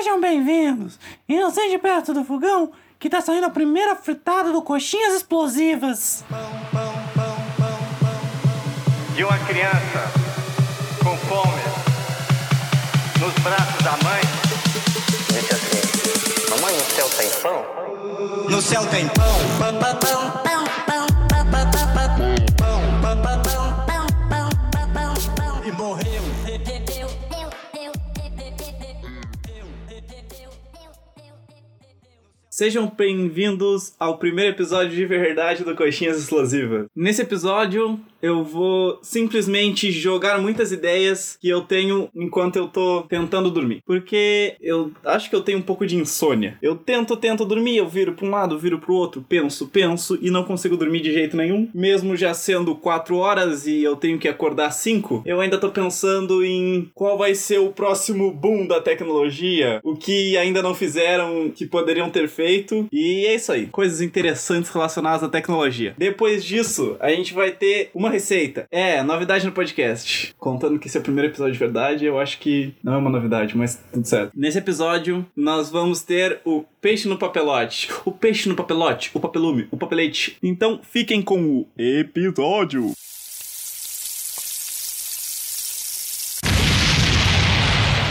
Sejam bem-vindos! E não seja perto do fogão que tá saindo a primeira fritada do Coxinhas Explosivas! De uma criança com fome nos braços da mãe. Disse assim: Mamãe, no céu tem pão? No céu tem pão, pão, pão, pão, Sejam bem-vindos ao primeiro episódio de verdade do Coxinhas Explosivas. Nesse episódio, eu vou simplesmente jogar muitas ideias que eu tenho enquanto eu tô tentando dormir. Porque eu acho que eu tenho um pouco de insônia. Eu tento, tento dormir, eu viro pra um lado, viro pro outro, penso, penso e não consigo dormir de jeito nenhum. Mesmo já sendo 4 horas e eu tenho que acordar 5, eu ainda tô pensando em qual vai ser o próximo boom da tecnologia, o que ainda não fizeram que poderiam ter feito. E é isso aí. Coisas interessantes relacionadas à tecnologia. Depois disso, a gente vai ter uma receita. É, novidade no podcast. Contando que esse é o primeiro episódio de verdade, eu acho que não é uma novidade, mas tudo certo. Nesse episódio, nós vamos ter o peixe no papelote. O peixe no papelote, o papelume, o papelete. Então, fiquem com o episódio.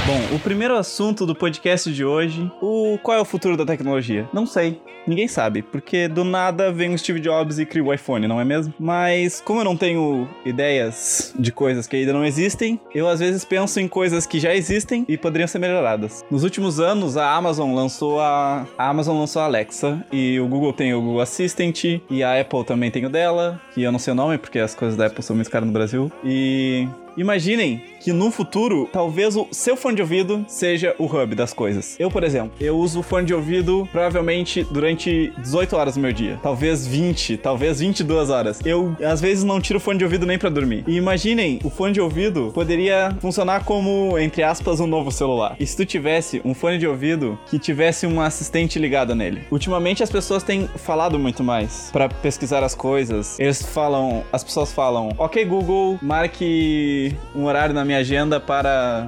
Bom, o primeiro assunto do podcast de hoje, o qual é o futuro da tecnologia? Não sei. Ninguém sabe, porque do nada vem o Steve Jobs e cria o iPhone, não é mesmo? Mas como eu não tenho ideias de coisas que ainda não existem, eu às vezes penso em coisas que já existem e poderiam ser melhoradas. Nos últimos anos, a Amazon lançou a, a Amazon lançou a Alexa e o Google tem o Google Assistant e a Apple também tem o dela, que eu não sei o nome porque as coisas da Apple são muito caras no Brasil. E Imaginem que no futuro, talvez o seu fone de ouvido seja o hub das coisas. Eu, por exemplo, eu uso fone de ouvido provavelmente durante 18 horas do meu dia. Talvez 20, talvez 22 horas. Eu, às vezes, não tiro o fone de ouvido nem para dormir. E imaginem, o fone de ouvido poderia funcionar como, entre aspas, um novo celular. E se tu tivesse um fone de ouvido que tivesse um assistente ligado nele? Ultimamente, as pessoas têm falado muito mais para pesquisar as coisas. Eles falam, as pessoas falam, ok, Google, marque um horário na minha agenda para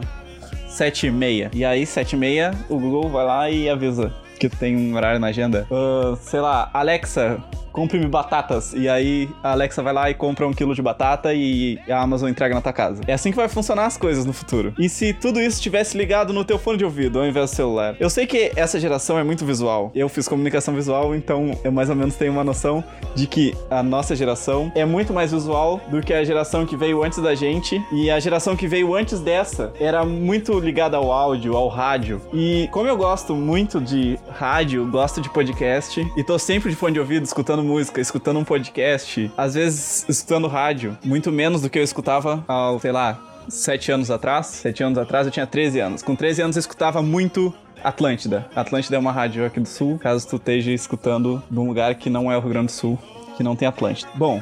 7 e meia. E aí, 7 e meia, o Google vai lá e avisa que tem um horário na agenda. Uh, sei lá, Alexa, compre-me batatas. E aí a Alexa vai lá e compra um quilo de batata e a Amazon entrega na tua casa. É assim que vai funcionar as coisas no futuro. E se tudo isso estivesse ligado no teu fone de ouvido ao invés do celular? Eu sei que essa geração é muito visual. Eu fiz comunicação visual, então eu mais ou menos tenho uma noção de que a nossa geração é muito mais visual do que a geração que veio antes da gente. E a geração que veio antes dessa era muito ligada ao áudio, ao rádio. E como eu gosto muito de rádio, gosto de podcast e tô sempre de fone de ouvido escutando música, escutando um podcast, às vezes escutando rádio, muito menos do que eu escutava ao, sei lá, sete anos atrás. Sete anos atrás eu tinha 13 anos. Com 13 anos eu escutava muito Atlântida. Atlântida é uma rádio aqui do sul, caso tu esteja escutando de um lugar que não é o Rio Grande do Sul, que não tem Atlântida. Bom,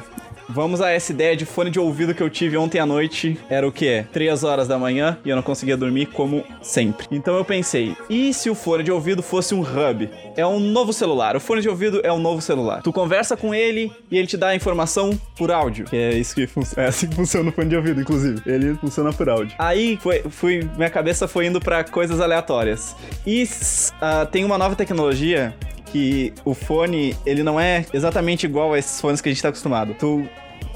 Vamos a essa ideia de fone de ouvido que eu tive ontem à noite. Era o que? 3 horas da manhã e eu não conseguia dormir como sempre. Então eu pensei, e se o fone de ouvido fosse um hub? É um novo celular. O fone de ouvido é um novo celular. Tu conversa com ele e ele te dá a informação por áudio. Que é isso que funciona. É assim que funciona o fone de ouvido, inclusive. Ele funciona por áudio. Aí foi, fui, minha cabeça foi indo para coisas aleatórias. E uh, tem uma nova tecnologia que o fone, ele não é exatamente igual a esses fones que a gente tá acostumado. Tu,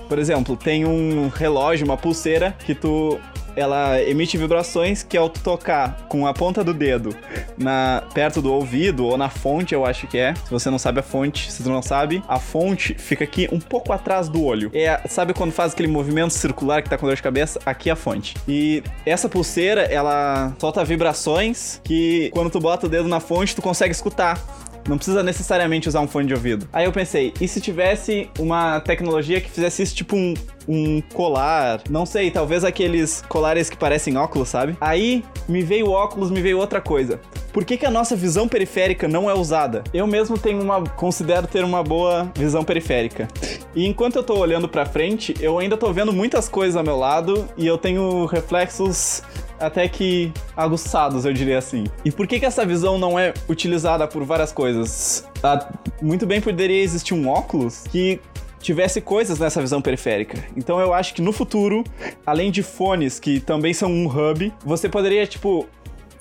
por exemplo, tem um relógio, uma pulseira que tu ela emite vibrações que ao tocar com a ponta do dedo na perto do ouvido ou na fonte, eu acho que é. Se você não sabe a fonte, se tu não sabe, a fonte fica aqui um pouco atrás do olho. É, sabe quando faz aquele movimento circular que tá com dor de cabeça? Aqui é a fonte. E essa pulseira, ela solta vibrações que quando tu bota o dedo na fonte, tu consegue escutar. Não precisa necessariamente usar um fone de ouvido. Aí eu pensei, e se tivesse uma tecnologia que fizesse isso tipo um, um colar? Não sei, talvez aqueles colares que parecem óculos, sabe? Aí me veio óculos, me veio outra coisa. Por que, que a nossa visão periférica não é usada? Eu mesmo tenho uma. considero ter uma boa visão periférica. E enquanto eu tô olhando pra frente, eu ainda tô vendo muitas coisas ao meu lado e eu tenho reflexos até que aguçados, eu diria assim. E por que, que essa visão não é utilizada por várias coisas? Ah, muito bem poderia existir um óculos que tivesse coisas nessa visão periférica. Então eu acho que no futuro, além de fones que também são um hub, você poderia, tipo,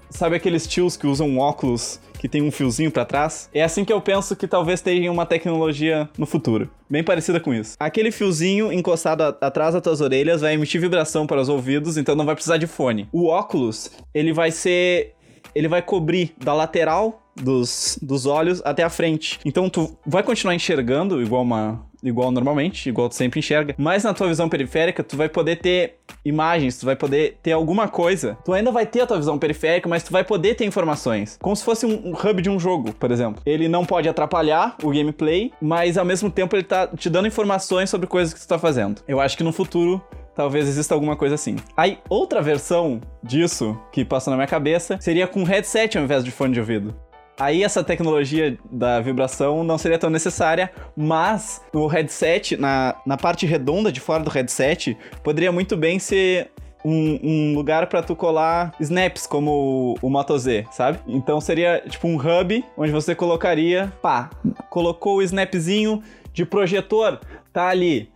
sabe aqueles tios que usam óculos que tem um fiozinho pra trás? É assim que eu penso que talvez tenha uma tecnologia no futuro. Bem parecida com isso. Aquele fiozinho encostado atrás das tuas orelhas vai emitir vibração para os ouvidos, então não vai precisar de fone. O óculos, ele vai ser. Ele vai cobrir da lateral dos, dos olhos até a frente. Então tu vai continuar enxergando igual uma. Igual normalmente, igual tu sempre enxerga. Mas na tua visão periférica, tu vai poder ter imagens, tu vai poder ter alguma coisa. Tu ainda vai ter a tua visão periférica, mas tu vai poder ter informações. Como se fosse um, hub de um jogo, por exemplo. Ele não pode atrapalhar o gameplay, mas ao mesmo tempo ele tá te dando informações sobre coisas que tu tá fazendo. Eu acho que no futuro Talvez exista alguma coisa assim. Aí, outra versão disso que passou na minha cabeça seria com headset ao invés de fone de ouvido. Aí essa tecnologia da vibração não seria tão necessária, mas no headset, na, na parte redonda de fora do headset, poderia muito bem ser um, um lugar pra tu colar snaps, como o, o Moto Z, sabe? Então seria tipo um hub onde você colocaria, pá, colocou o snapzinho de projetor, tá ali.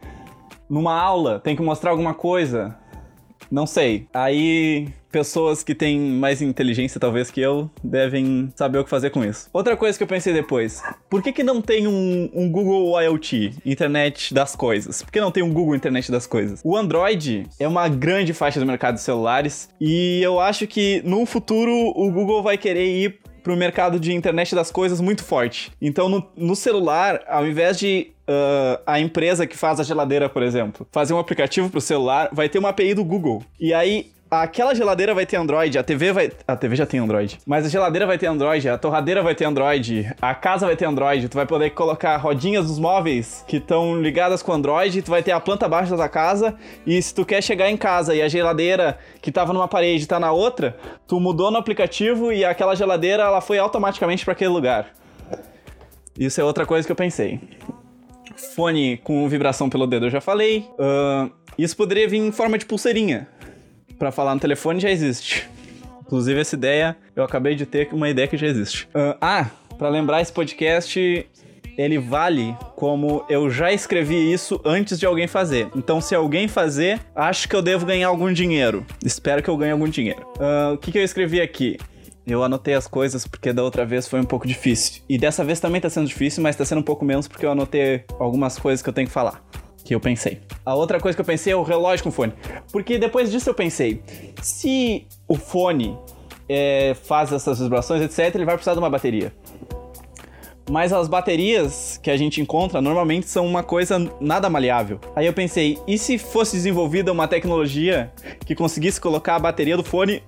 Numa aula, tem que mostrar alguma coisa. Não sei. Aí, pessoas que têm mais inteligência, talvez, que eu, devem saber o que fazer com isso. Outra coisa que eu pensei depois: por que, que não tem um, um Google IoT, Internet das Coisas? Por que não tem um Google Internet das Coisas? O Android é uma grande faixa do mercado de celulares e eu acho que no futuro o Google vai querer ir pro mercado de internet das coisas muito forte. Então, no, no celular, ao invés de ah, a empresa que faz a geladeira, por exemplo, fazer um aplicativo pro celular, vai ter uma API do Google. E aí, aquela geladeira vai ter Android, a TV vai. A TV já tem Android. Mas a geladeira vai ter Android, a torradeira vai ter Android, a casa vai ter Android. Tu vai poder colocar rodinhas dos móveis que estão ligadas com Android, tu vai ter a planta baixa da casa. E se tu quer chegar em casa e a geladeira que tava numa parede tá na outra, tu mudou no aplicativo e aquela geladeira ela foi automaticamente para aquele lugar. Isso é outra coisa que eu pensei. Fone com vibração pelo dedo eu já falei. Ahn, isso poderia vir em forma de pulseirinha. Pra falar no telefone já existe. Inclusive, essa ideia, eu acabei de ter uma ideia que já existe. Ahn, ah, pra lembrar, esse podcast, ele vale como eu já escrevi isso antes de alguém fazer. Então, se alguém fazer, acho que eu devo ganhar algum dinheiro. Espero que eu ganhe algum dinheiro. Ahn, o que, que eu escrevi aqui? Eu anotei as coisas porque da outra vez foi um pouco difícil. E dessa vez também tá sendo difícil, mas tá sendo um pouco menos porque eu anotei algumas coisas que eu tenho que falar. Que eu pensei. A outra coisa que eu pensei é o relógio com fone. Porque depois disso eu pensei: se o fone é, faz essas vibrações, etc., ele vai precisar de uma bateria. Mas as baterias que a gente encontra normalmente são uma coisa nada maleável. Aí eu pensei, e se fosse desenvolvida uma tecnologia que conseguisse colocar a bateria do fone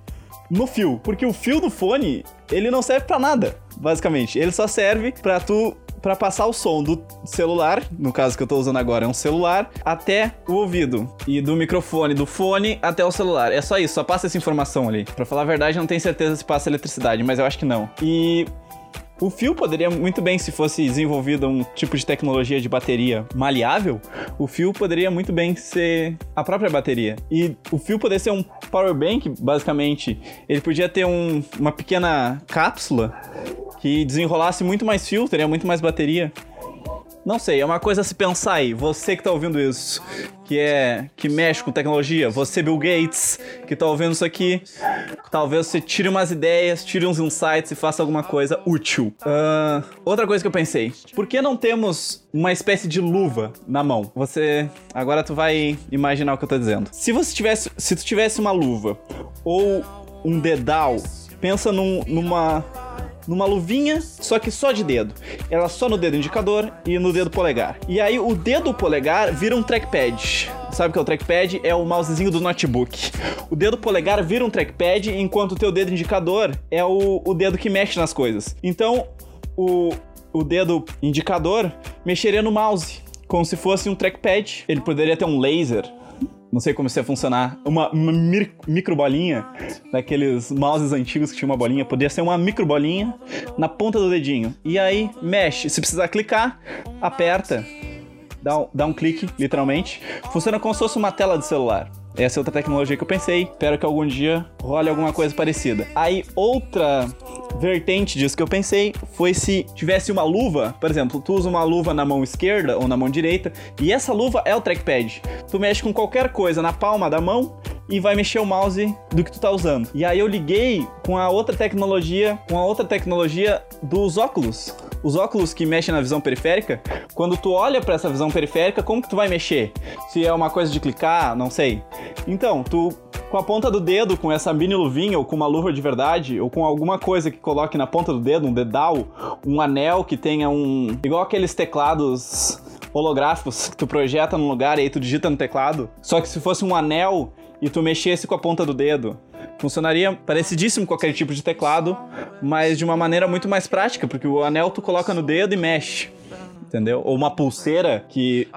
no fio? Porque o fio do fone, ele não serve pra nada, basicamente. Ele só serve pra tu para passar o som do celular, no caso que eu tô usando agora é um celular, até o ouvido e do microfone do fone até o celular. É só isso, só passa essa informação ali. Pra falar a verdade, não tenho certeza se passa eletricidade, mas eu acho que não. E o fio poderia muito bem, se fosse desenvolvido um tipo de tecnologia de bateria maleável, o fio poderia muito bem ser a própria bateria. E o fio poderia ser um power bank, basicamente. Ele podia ter um- uma pequena cápsula que desenrolasse muito mais fio, teria muito mais bateria. Não sei, é uma coisa a se pensar aí. Você que tá ouvindo isso, que é que mexe com tecnologia, você Bill Gates, que tá ouvindo isso aqui, talvez você tire umas ideias, tire uns insights e faça alguma coisa útil. Ahn, outra coisa que eu pensei, por que não temos uma espécie de luva na mão? Você, agora tu vai imaginar o que eu tô dizendo. Se você tivesse, se tu tivesse uma luva ou um dedal, pensa num- numa numa luvinha, só que só de dedo. Ela só no dedo indicador e no dedo polegar. E aí o dedo polegar vira um trackpad. Sabe o que é o trackpad? É o mousezinho do notebook. O dedo polegar vira um trackpad, enquanto o teu dedo indicador é o, o dedo que mexe nas coisas. Então, o, o dedo indicador mexeria no mouse, como se fosse um trackpad. Ele poderia ter um laser, não sei como isso ia funcionar. Uma, microbolinha, daqueles mouses antigos que tinha uma bolinha, poderia ser uma microbolinha na ponta do dedinho. E aí mexe. Se precisar clicar, aperta, dá um, dá um clique, literalmente. Funciona como se fosse uma tela de celular. Essa é outra tecnologia que eu pensei. Espero que algum dia role alguma coisa parecida. Aí, outra vertente disso que eu pensei foi se tivesse uma luva, por exemplo, tu usa uma luva na mão esquerda ou na mão direita, e essa luva é o trackpad. Tu mexe com qualquer coisa na palma da mão e vai mexer o mouse do que tu tá usando. E aí eu liguei com a outra tecnologia, com a outra tecnologia dos óculos. Os óculos que mexem na visão periférica, quando tu olha para essa visão periférica, como que tu vai mexer? Se é uma coisa de clicar, não sei. Então, tu com a ponta do dedo, com essa mini luvinha, ou com uma luva de verdade, ou com alguma coisa que coloque na ponta do dedo, um dedal, um anel que tenha um. igual aqueles teclados holográficos que tu projeta num lugar e aí tu digita no teclado. Só que se fosse um anel e tu mexesse com a ponta do dedo. Funcionaria parecidíssimo com aquele tipo de teclado, mas de uma maneira muito mais prática, porque o anel tu coloca no dedo e mexe. Entendeu? Ou uma pulseira que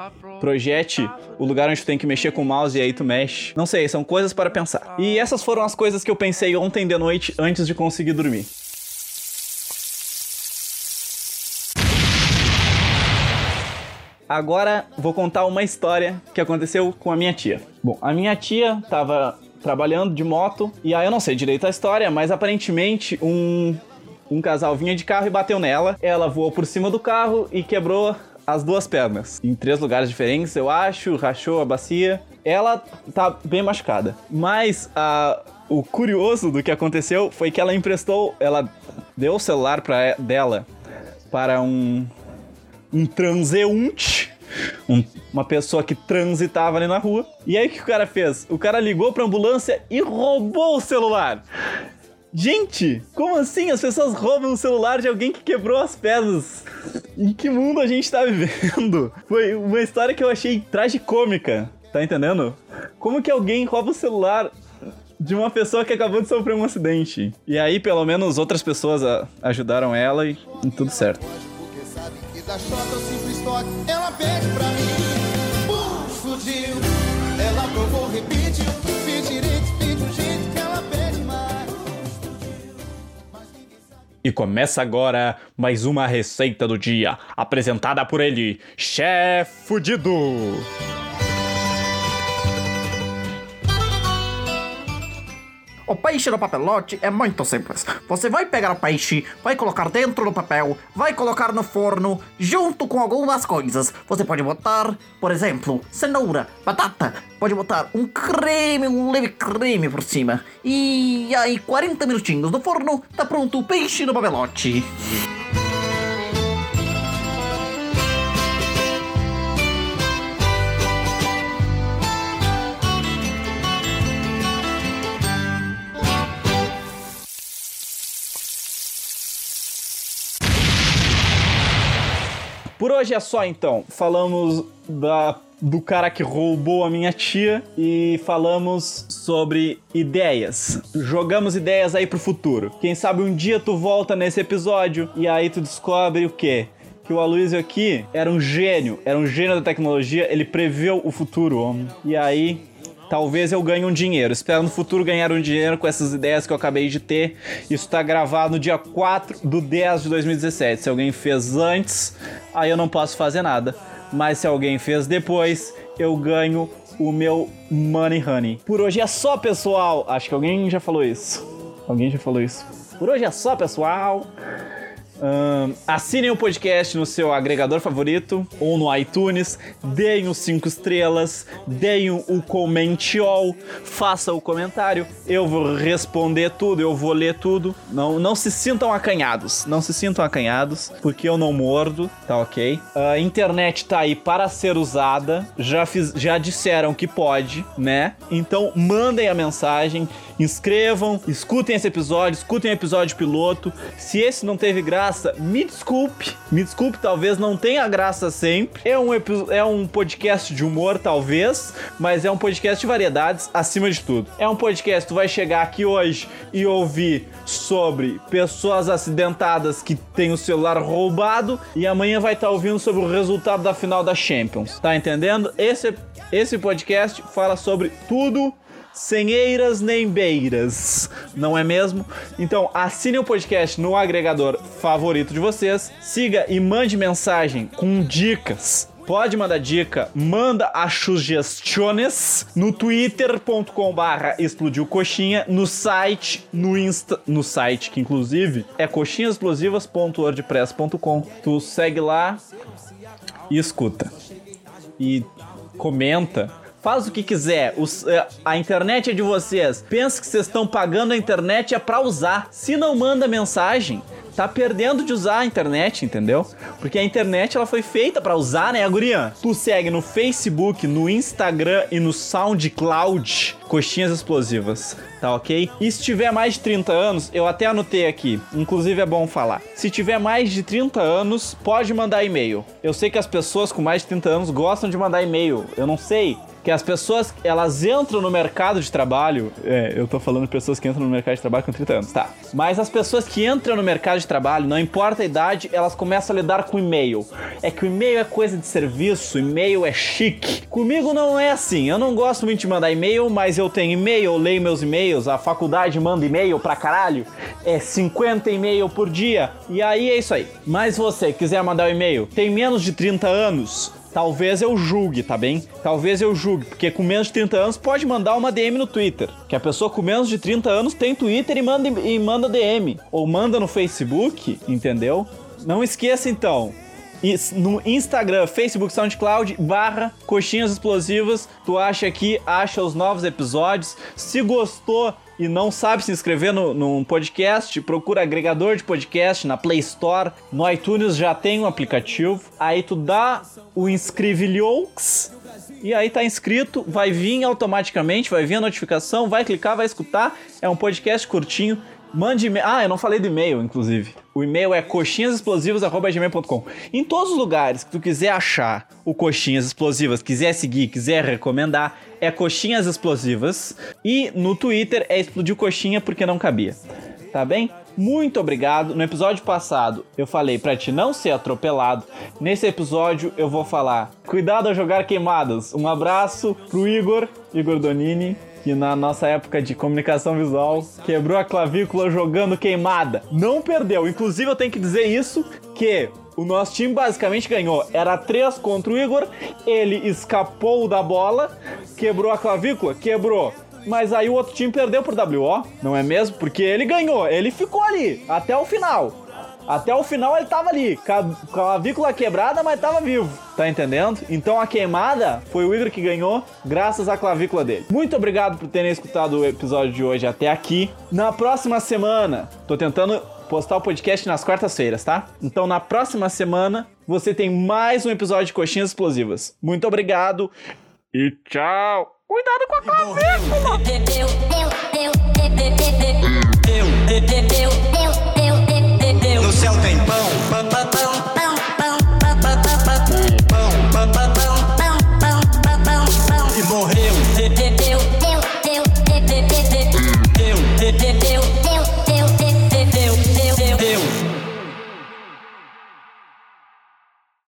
projete o lugar onde tu tem que mexer com o mouse e aí tu mexe. Não sei, são coisas para pensar. E essas foram as coisas que eu pensei ontem de noite antes de conseguir dormir. Agora vou contar uma história que aconteceu com a minha tia. Bom, a minha tia tava trabalhando de moto e aí eu não sei direito a história, mas aparentemente um um casal vinha de carro e bateu nela. Ela voou por cima do carro e quebrou as duas pernas. Em três lugares diferentes, eu acho, rachou a bacia. Ela tá bem machucada. Mas a, o curioso do que aconteceu foi que ela emprestou, ela deu o celular pra, dela para um, um transeunte. Um, uma pessoa que transitava ali na rua. E aí o que o cara fez? O cara ligou pra ambulância e roubou o celular. Gente, como assim as pessoas roubam o celular de alguém que quebrou as pernas? Em que mundo a gente tá vivendo? Foi uma história que eu achei tragicômica, tá entendendo? Como que alguém rouba o celular de uma pessoa que acabou de sofrer um acidente? E aí, pelo menos, outras pessoas ajudaram ela e, e tudo certo. Porque sabe que da Ela pede pra mim E começa agora mais uma receita do dia, apresentada por ele, Chef Fudido. O peixe no papelote é muito simples. Você vai pegar o peixe, vai colocar dentro do papel, vai colocar no forno, junto com algumas coisas. Você pode botar, por exemplo, cenoura, batata, pode botar um creme, um leve creme por cima. E aí, 40 minutinhos no forno, tá pronto o peixe no papelote. Por hoje é só então. Falamos da do cara que roubou a minha tia e falamos sobre ideias. Jogamos ideias aí pro futuro. Quem sabe um dia tu volta nesse episódio e aí tu descobre o quê? Que o Aloysio aqui era um gênio, era um gênio da tecnologia, ele previu o futuro, homem. E aí Talvez eu ganhe um dinheiro. Espero no futuro ganhar um dinheiro com essas ideias que eu acabei de ter. Isso tá gravado no dia 4 do 10 de 2017. Se alguém fez antes, aí eu não posso fazer nada. Mas se alguém fez depois, eu ganho o meu Money Honey. Por hoje é só, pessoal. Acho que alguém já falou isso. Alguém já falou isso. Por hoje é só, pessoal. Ahn, assinem o podcast no seu agregador favorito ou no iTunes, deem os 5 estrelas, deem o comente all, faça o comentário, eu vou responder tudo, eu vou ler tudo. Não, não se sintam acanhados, não se sintam acanhados, porque eu não mordo, tá ok? A internet tá aí para ser usada, já, fiz, já disseram que pode, né? Então mandem a mensagem, inscrevam, escutem esse episódio, escutem o episódio piloto. Se esse não teve graça, me desculpe. Me desculpe, talvez não tenha graça sempre. É um, é um podcast de humor, talvez, mas é um podcast de variedades acima de tudo. É um podcast, tu vai chegar aqui hoje e ouvir sobre pessoas acidentadas que têm o celular roubado e amanhã vai estar ouvindo sobre o resultado da final da Champions. Tá entendendo? Esse, esse podcast fala sobre tudo sem eiras nem beiras, não é mesmo? Então assine o podcast no agregador favorito de vocês, siga e mande mensagem com dicas. Pode mandar dica, manda as sugestões no twitter.com barra explodiu coxinha, no site, no insta, no site que inclusive é coxinhasexplosivas.wordpress.com. Tu segue lá e escuta. E comenta, faz o que quiser. Os- é, a internet é de vocês. Pensa que vocês estão pagando a internet é pra usar. Se não manda mensagem, tá perdendo de usar a internet, entendeu? Porque a internet ela foi feita pra usar, né, guria? Tu segue no Facebook, no Instagram e no SoundCloud Coxinhas Explosivas, tá ok? E se tiver mais de 30 anos, eu até anotei aqui, inclusive é bom falar. Se tiver mais de 30 anos, pode mandar e-mail. Eu sei que as pessoas com mais de 30 anos gostam de mandar e-mail. Eu não sei que as pessoas, elas entram no mercado de trabalho. É, eu tô falando de pessoas que entram no mercado de trabalho com 30 anos, tá. Mas as pessoas que entram no mercado de trabalho, não importa a idade, elas começam a lidar com e-mail. É que o e-mail é coisa de serviço, e-mail é chique. Comigo não é assim. Eu não gosto muito de mandar e-mail, mas eu tenho e-mail, eu leio meus e-mails, a faculdade manda e-mail pra caralho. É 50 e-mail por dia. E aí é isso aí. Mas você quiser mandar o e-mail, tem menos de 30 anos, Talvez eu julgue, tá bem? Talvez eu julgue, porque com menos de 30 anos pode mandar uma DM no Twitter. Que a pessoa com menos de 30 anos tem Twitter e manda, e manda DM. Ou manda no Facebook, entendeu? Não esqueça então. No Instagram, Facebook, SoundCloud, barra Coxinhas Explosivas. Tu acha aqui, acha os novos episódios. Se gostou e não sabe se inscrever no, num podcast, procura agregador de podcast na Play Store. No iTunes já tem um aplicativo. Aí tu dá o inscrevilheux e aí tá inscrito, vai vir automaticamente, vai vir a notificação, vai clicar, vai escutar. É um podcast curtinho. Mande e-mail. Ah, eu não falei do e-mail, inclusive. O e-mail é coxinhasexplosivas.gmail.com. Em todos os lugares que tu quiser achar o Coxinhas Explosivas, quiser seguir, quiser recomendar, é Coxinhas Explosivas. E no Twitter é Explodiu Coxinha porque não cabia. Tá bem? Muito obrigado. No episódio passado eu falei pra te não ser atropelado. Nesse episódio eu vou falar: cuidado ao jogar queimadas. Um abraço pro Igor, Igor Donini, que na nossa época de comunicação visual quebrou a clavícula jogando queimada. Não perdeu. Inclusive eu tenho que dizer isso que o nosso time basicamente ganhou. Era 3 contra o Igor, ele escapou da bola, quebrou a clavícula, quebrou. Mas aí o outro time perdeu por WO, não é mesmo? Porque ele ganhou, ele ficou ali até o final. Até o final ele tava ali, ca- clavícula quebrada, mas tava vivo. Tá entendendo? Então a queimada foi o Igor que ganhou, graças à clavícula dele. Muito obrigado por terem escutado o episódio de hoje até aqui. Na próxima semana, tô tentando postar o podcast nas quartas-feiras, tá? Então na próxima semana você tem mais um episódio de Coxinhas Explosivas. Muito obrigado e tchau! Cuidado com a clavícula! céu tem pão. Pão, pão, pão, pão, pão, pão, pão, pão, pão, pão, pão, pão, E morreu. Deu, deu, deu, deu, deu, deu, deu, deu, deu, deu, deu, deu, deu, deu, deu, deu, deu, deu,